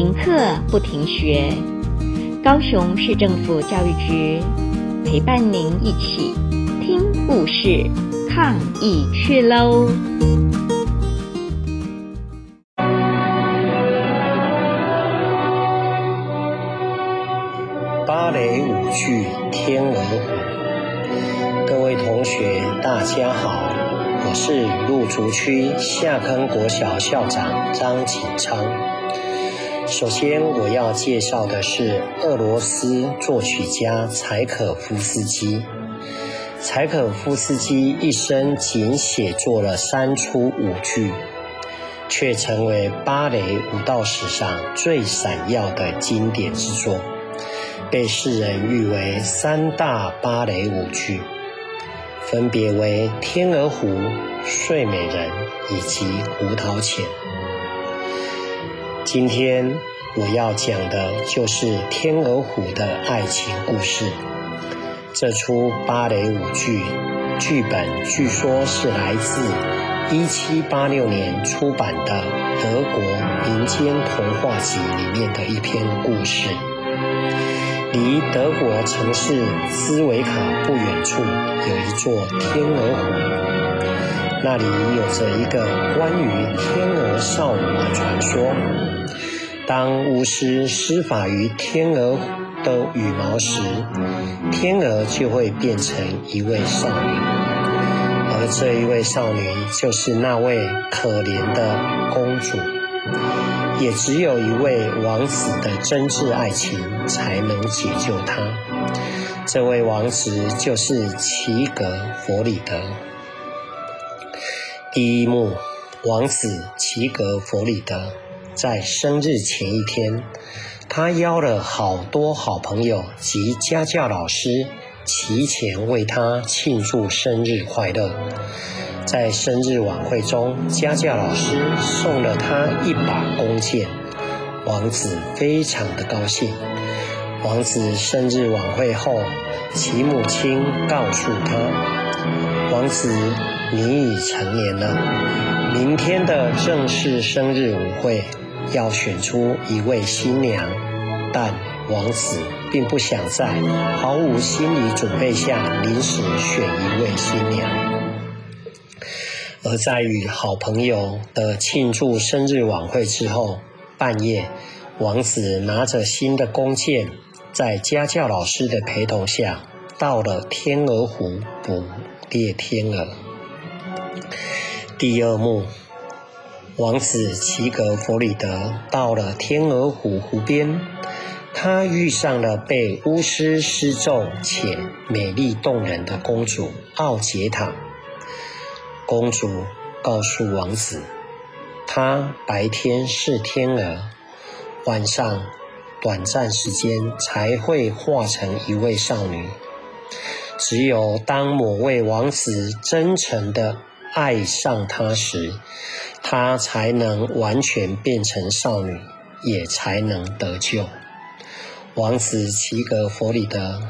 停课不停学，高雄市政府教育局陪伴您一起听故事、抗疫去喽！芭蕾舞剧《天鹅湖》，各位同学，大家好，我是路竹区下坑国小校长张景昌。首先，我要介绍的是俄罗斯作曲家柴可夫斯基。柴可夫斯基一生仅写作了三出舞剧，却成为芭蕾舞蹈史上最闪耀的经典之作，被世人誉为三大芭蕾舞剧，分别为《天鹅湖》《睡美人》以及《胡桃钳》。今天我要讲的就是《天鹅湖》的爱情故事。这出芭蕾舞剧剧本据说是来自1786年出版的德国民间童话集里面的一篇故事。离德国城市斯维卡不远处有一座天鹅湖，那里有着一个关于天鹅少女的传说。当巫师施法于天鹅的羽毛时，天鹅就会变成一位少女，而这一位少女就是那位可怜的公主，也只有一位王子的真挚爱情才能解救她。这位王子就是齐格弗里德。第一幕，王子齐格弗里德。在生日前一天，他邀了好多好朋友及家教老师提前为他庆祝生日快乐。在生日晚会中，家教老师送了他一把弓箭，王子非常的高兴。王子生日晚会后，其母亲告诉他：“王子，你已成年了，明天的正式生日舞会。”要选出一位新娘，但王子并不想在毫无心理准备下临时选一位新娘。而在与好朋友的庆祝生日晚会之后，半夜，王子拿着新的弓箭，在家教老师的陪同下，到了天鹅湖捕猎天鹅。第二幕。王子齐格弗里德到了天鹅湖湖边，他遇上了被巫师施咒且美丽动人的公主奥杰塔。公主告诉王子，她白天是天鹅，晚上短暂时间才会化成一位少女。只有当某位王子真诚的爱上她时，她才能完全变成少女，也才能得救。王子齐格弗里德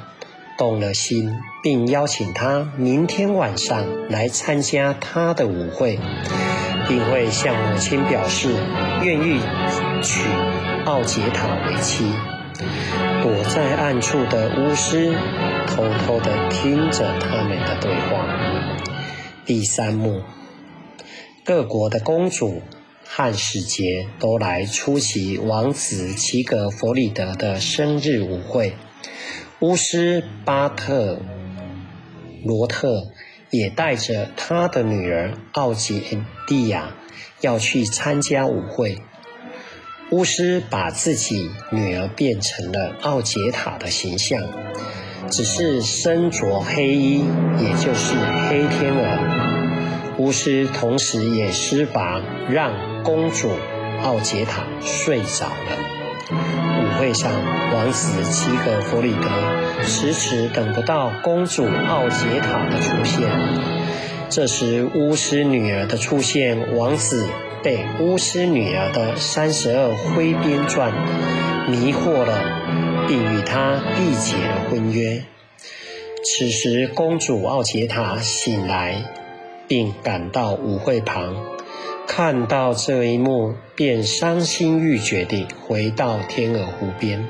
动了心，并邀请她明天晚上来参加他的舞会，并会向母亲表示愿意娶奥杰塔为妻。躲在暗处的巫师偷偷地听着他们的对话。第三幕。各国的公主和使节都来出席王子齐格弗里德的生日舞会，巫师巴特罗特也带着他的女儿奥杰蒂亚要去参加舞会。巫师把自己女儿变成了奥杰塔的形象，只是身着黑衣，也就是黑天鹅。巫师同时也施法让公主奥杰塔睡着了。舞会上，王子齐格弗里德迟迟等不到公主奥杰塔的出现。这时，巫师女儿的出现，王子被巫师女儿的三十二挥鞭传迷惑了，并与她缔结了婚约。此时，公主奥杰塔醒来。并赶到舞会旁，看到这一幕，便伤心欲绝地回到天鹅湖边。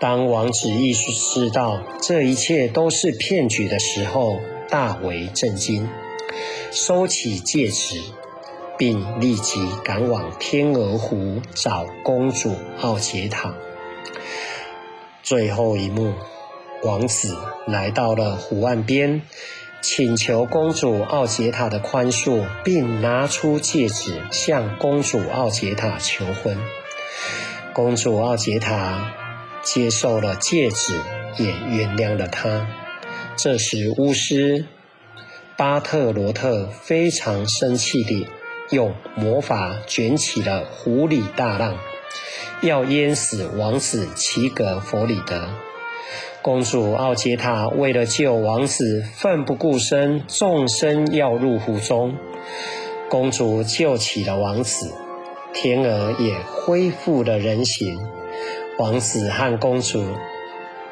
当王子意识到这一切都是骗局的时候，大为震惊，收起戒指，并立即赶往天鹅湖找公主奥杰塔。最后一幕，王子来到了湖岸边。请求公主奥杰塔的宽恕，并拿出戒指向公主奥杰塔求婚。公主奥杰塔接受了戒指，也原谅了他。这时，巫师巴特罗特非常生气地用魔法卷起了湖里大浪，要淹死王子齐格弗里德。公主奥杰塔为了救王子，奋不顾身，纵身跃入湖中。公主救起了王子，天鹅也恢复了人形。王子和公主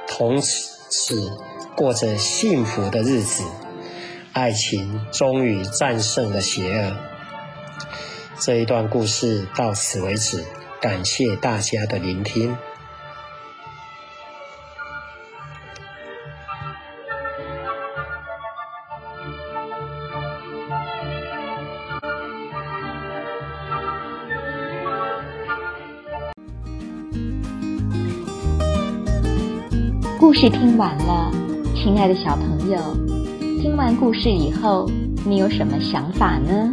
从此过着幸福的日子，爱情终于战胜了邪恶。这一段故事到此为止，感谢大家的聆听。故事听完了，亲爱的小朋友，听完故事以后，你有什么想法呢？